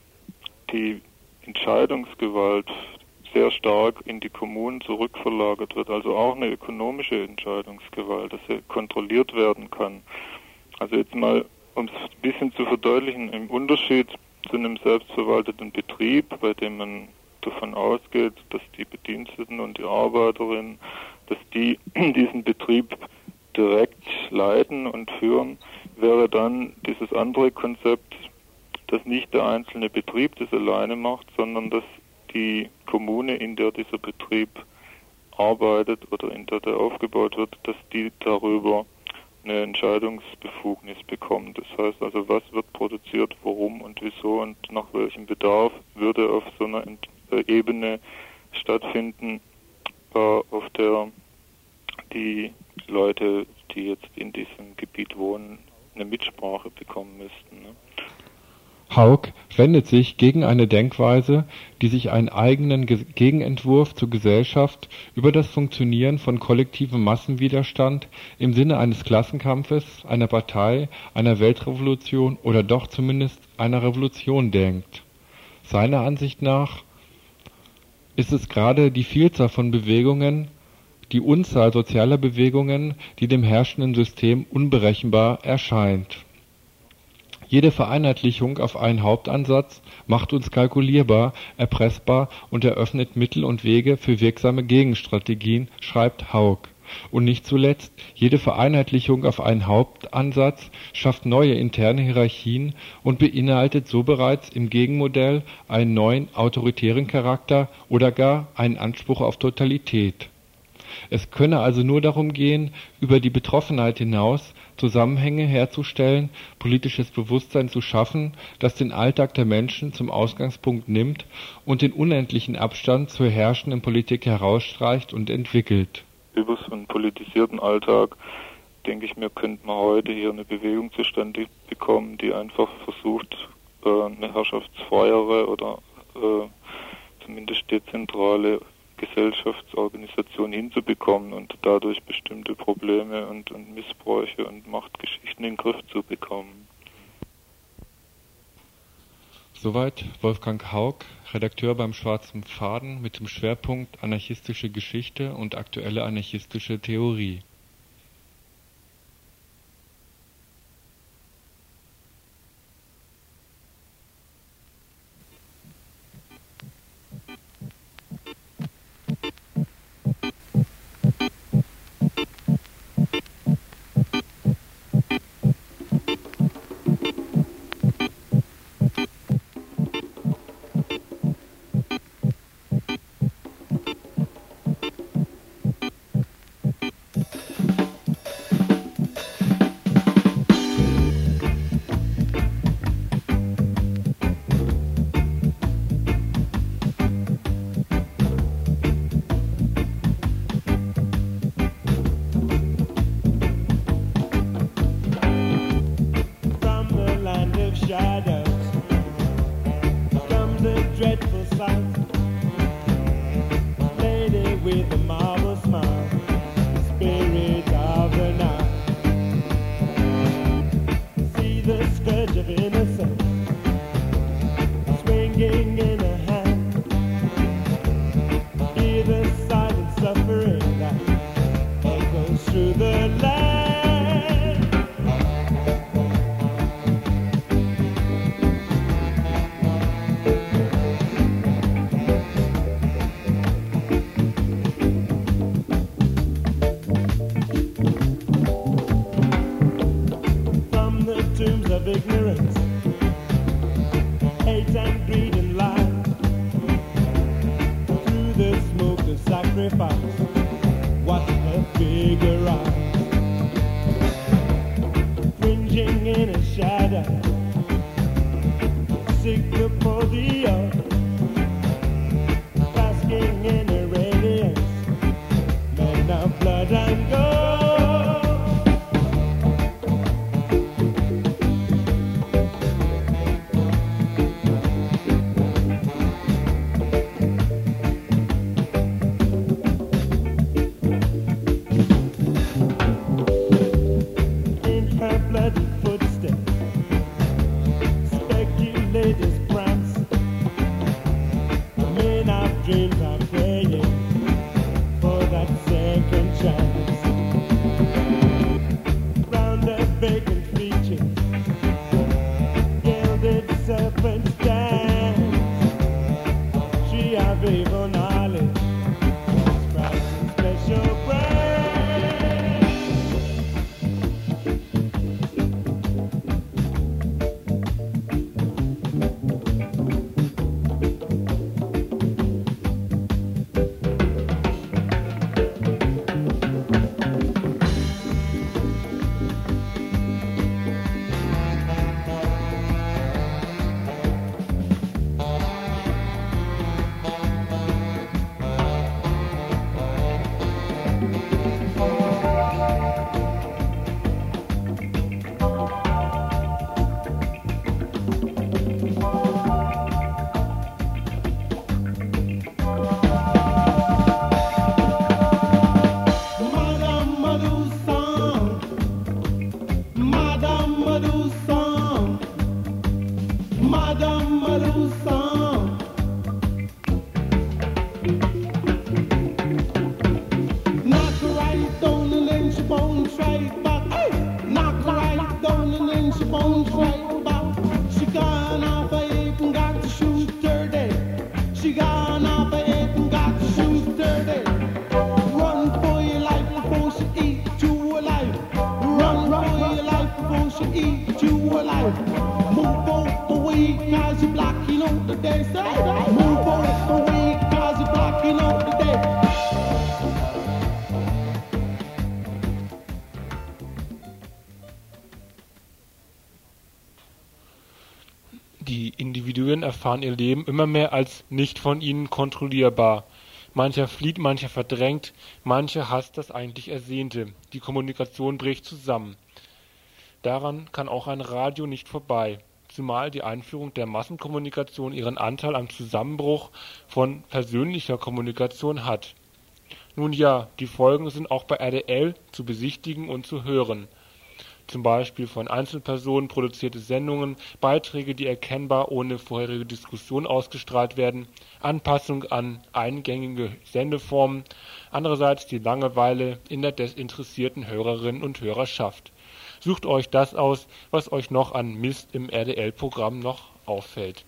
die Entscheidungsgewalt sehr stark in die Kommunen zurückverlagert wird, also auch eine ökonomische Entscheidungsgewalt, dass sie kontrolliert werden kann. Also jetzt mal, um es ein bisschen zu verdeutlichen, im Unterschied zu einem selbstverwalteten Betrieb, bei dem man davon ausgeht, dass die Bediensteten und die Arbeiterinnen, dass die diesen Betrieb direkt leiten und führen, wäre dann dieses andere Konzept, dass nicht der einzelne Betrieb das alleine macht, sondern dass die Kommune, in der dieser Betrieb arbeitet oder in der der aufgebaut wird, dass die darüber eine Entscheidungsbefugnis bekommt. Das heißt also, was wird produziert, warum und wieso und nach welchem Bedarf würde auf so einer äh, Ebene stattfinden, äh, auf der die Leute, die jetzt in diesem Gebiet wohnen, eine Mitsprache bekommen müssten. Ne? Haug wendet sich gegen eine Denkweise, die sich einen eigenen Gegenentwurf zur Gesellschaft über das Funktionieren von kollektivem Massenwiderstand im Sinne eines Klassenkampfes, einer Partei, einer Weltrevolution oder doch zumindest einer Revolution denkt. Seiner Ansicht nach ist es gerade die Vielzahl von Bewegungen, die Unzahl sozialer Bewegungen, die dem herrschenden System unberechenbar erscheint jede Vereinheitlichung auf einen Hauptansatz macht uns kalkulierbar, erpressbar und eröffnet Mittel und Wege für wirksame Gegenstrategien, schreibt Haug. Und nicht zuletzt, jede Vereinheitlichung auf einen Hauptansatz schafft neue interne Hierarchien und beinhaltet so bereits im Gegenmodell einen neuen autoritären Charakter oder gar einen Anspruch auf Totalität. Es könne also nur darum gehen, über die Betroffenheit hinaus Zusammenhänge herzustellen, politisches Bewusstsein zu schaffen, das den Alltag der Menschen zum Ausgangspunkt nimmt und den unendlichen Abstand zur herrschenden Politik herausstreicht und entwickelt. Über so einen politisierten Alltag, denke ich mir, könnte man heute hier eine Bewegung zustande bekommen, die einfach versucht, äh, eine herrschaftsfreiere oder äh, zumindest dezentrale Gesellschaftsorganisation hinzubekommen und dadurch bestimmte Probleme und, und Missbräuche und Machtgeschichten in den Griff zu bekommen. Soweit Wolfgang Haug, Redakteur beim Schwarzen Faden mit dem Schwerpunkt anarchistische Geschichte und aktuelle anarchistische Theorie. signal for the hour. Madam Marusan. Erfahren ihr Leben immer mehr als nicht von ihnen kontrollierbar. Mancher flieht, mancher verdrängt, mancher hasst das eigentlich Ersehnte. Die Kommunikation bricht zusammen. Daran kann auch ein Radio nicht vorbei, zumal die Einführung der Massenkommunikation ihren Anteil am Zusammenbruch von persönlicher Kommunikation hat. Nun ja, die Folgen sind auch bei RDL zu besichtigen und zu hören zum Beispiel von Einzelpersonen produzierte Sendungen, Beiträge, die erkennbar ohne vorherige Diskussion ausgestrahlt werden, Anpassung an eingängige Sendeformen, andererseits die Langeweile in der desinteressierten Hörerinnen und Hörerschaft. Sucht euch das aus, was euch noch an Mist im RDL-Programm noch auffällt.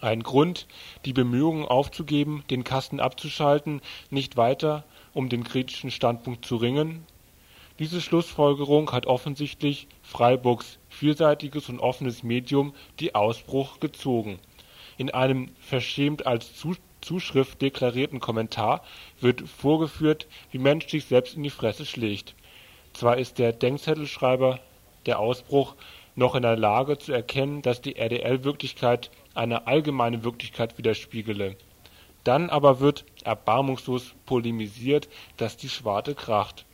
Ein Grund, die Bemühungen aufzugeben, den Kasten abzuschalten, nicht weiter um den kritischen Standpunkt zu ringen, diese Schlussfolgerung hat offensichtlich Freiburgs vielseitiges und offenes Medium Die Ausbruch gezogen. In einem verschämt als Zuschrift deklarierten Kommentar wird vorgeführt, wie Mensch sich selbst in die Fresse schlägt. Zwar ist der Denkzettelschreiber Der Ausbruch noch in der Lage zu erkennen, dass die RDL-Wirklichkeit eine allgemeine Wirklichkeit widerspiegele. Dann aber wird erbarmungslos polemisiert, dass die Schwarte kracht.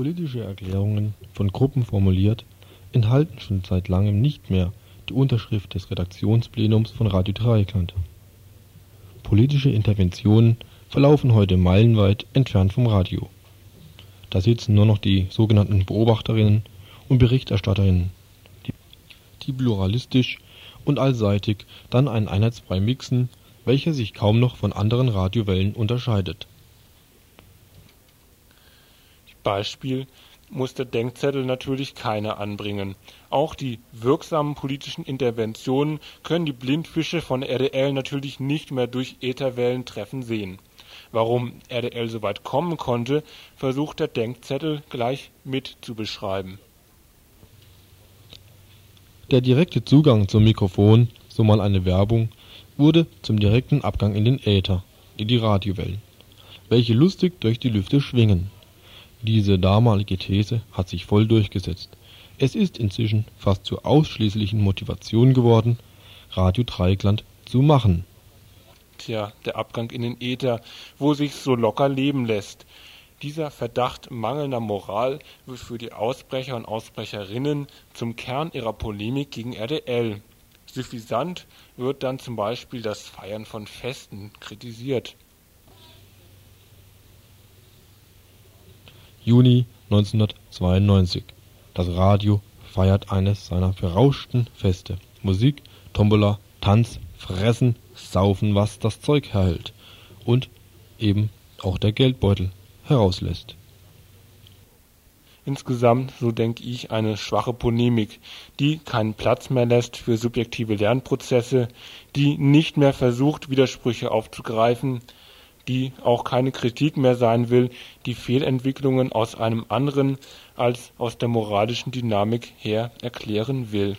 Politische Erklärungen, von Gruppen formuliert, enthalten schon seit langem nicht mehr die Unterschrift des Redaktionsplenums von Radio Dreieckland. Politische Interventionen verlaufen heute meilenweit entfernt vom Radio. Da sitzen nur noch die sogenannten Beobachterinnen und Berichterstatterinnen, die, pluralistisch und allseitig dann einen Einheitsbrei mixen, welcher sich kaum noch von anderen Radiowellen unterscheidet. Beispiel muss der Denkzettel natürlich keiner anbringen. Auch die wirksamen politischen Interventionen können die Blindfische von RDL natürlich nicht mehr durch Ätherwellen treffen sehen. Warum RDL so weit kommen konnte, versucht der Denkzettel gleich mit zu beschreiben. Der direkte Zugang zum Mikrofon, so mal eine Werbung, wurde zum direkten Abgang in den Äther, in die Radiowellen, welche lustig durch die Lüfte schwingen. Diese damalige These hat sich voll durchgesetzt. Es ist inzwischen fast zur ausschließlichen Motivation geworden, Radio Dreieckland zu machen. Tja, der Abgang in den Äther, wo sich so locker leben lässt. Dieser Verdacht mangelnder Moral wird für die Ausbrecher und Ausbrecherinnen zum Kern ihrer Polemik gegen RDL. Suffisant wird dann zum Beispiel das Feiern von Festen kritisiert. Juni 1992. Das Radio feiert eines seiner berauschten Feste. Musik, Tombola, Tanz, Fressen, Saufen, was das Zeug herhält. Und eben auch der Geldbeutel herauslässt. Insgesamt, so denke ich, eine schwache Polemik, die keinen Platz mehr lässt für subjektive Lernprozesse, die nicht mehr versucht, Widersprüche aufzugreifen, die auch keine Kritik mehr sein will, die Fehlentwicklungen aus einem anderen als aus der moralischen Dynamik her erklären will.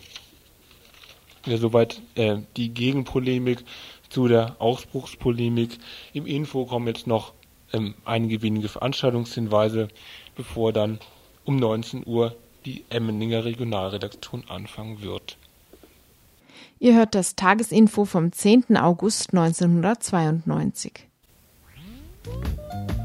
Ja, soweit äh, die Gegenpolemik zu der Ausbruchspolemik. Im Info kommen jetzt noch ähm, einige wenige Veranstaltungshinweise, bevor dann um 19 Uhr die Emmeninger Regionalredaktion anfangen wird. Ihr hört das Tagesinfo vom 10. August 1992. Música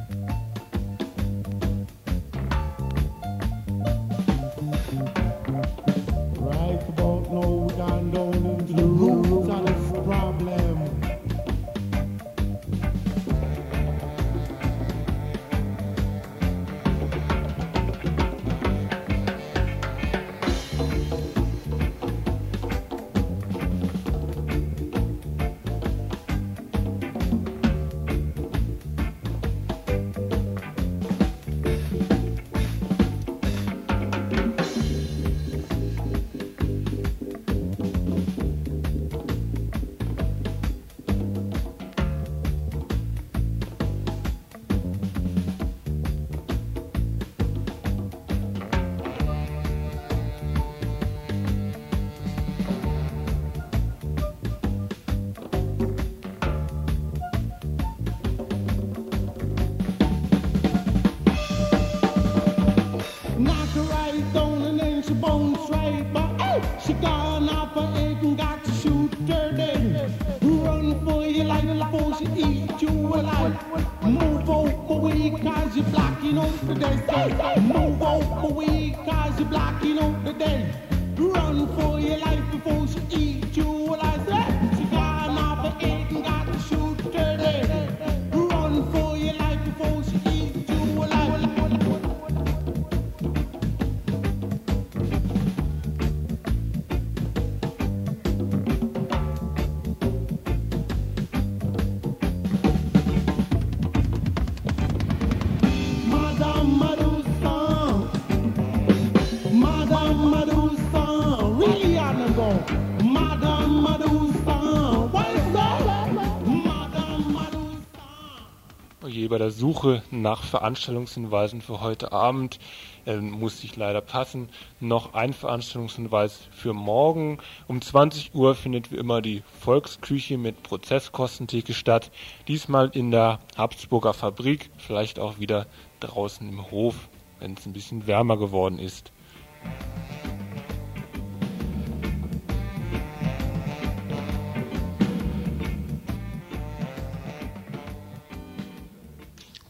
and got to shoot her. Run for your life before she eat you alive. Move cause you're blocking the day. Move cause you're blocking out the day. Run for your life before she eat you Oje, bei der Suche nach Veranstaltungshinweisen für heute Abend äh, muss ich leider passen. Noch ein Veranstaltungshinweis für morgen. Um 20 Uhr findet wie immer die Volksküche mit Prozesskostentheke statt. Diesmal in der Habsburger Fabrik, vielleicht auch wieder draußen im Hof, wenn es ein bisschen wärmer geworden ist.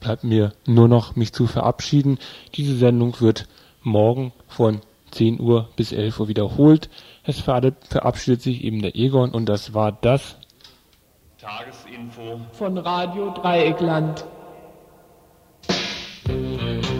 Bleibt mir nur noch mich zu verabschieden. Diese Sendung wird morgen von 10 Uhr bis 11 Uhr wiederholt. Es verabschiedet sich eben der Egon und das war das Tagesinfo Von Radio Dreieckland. Musik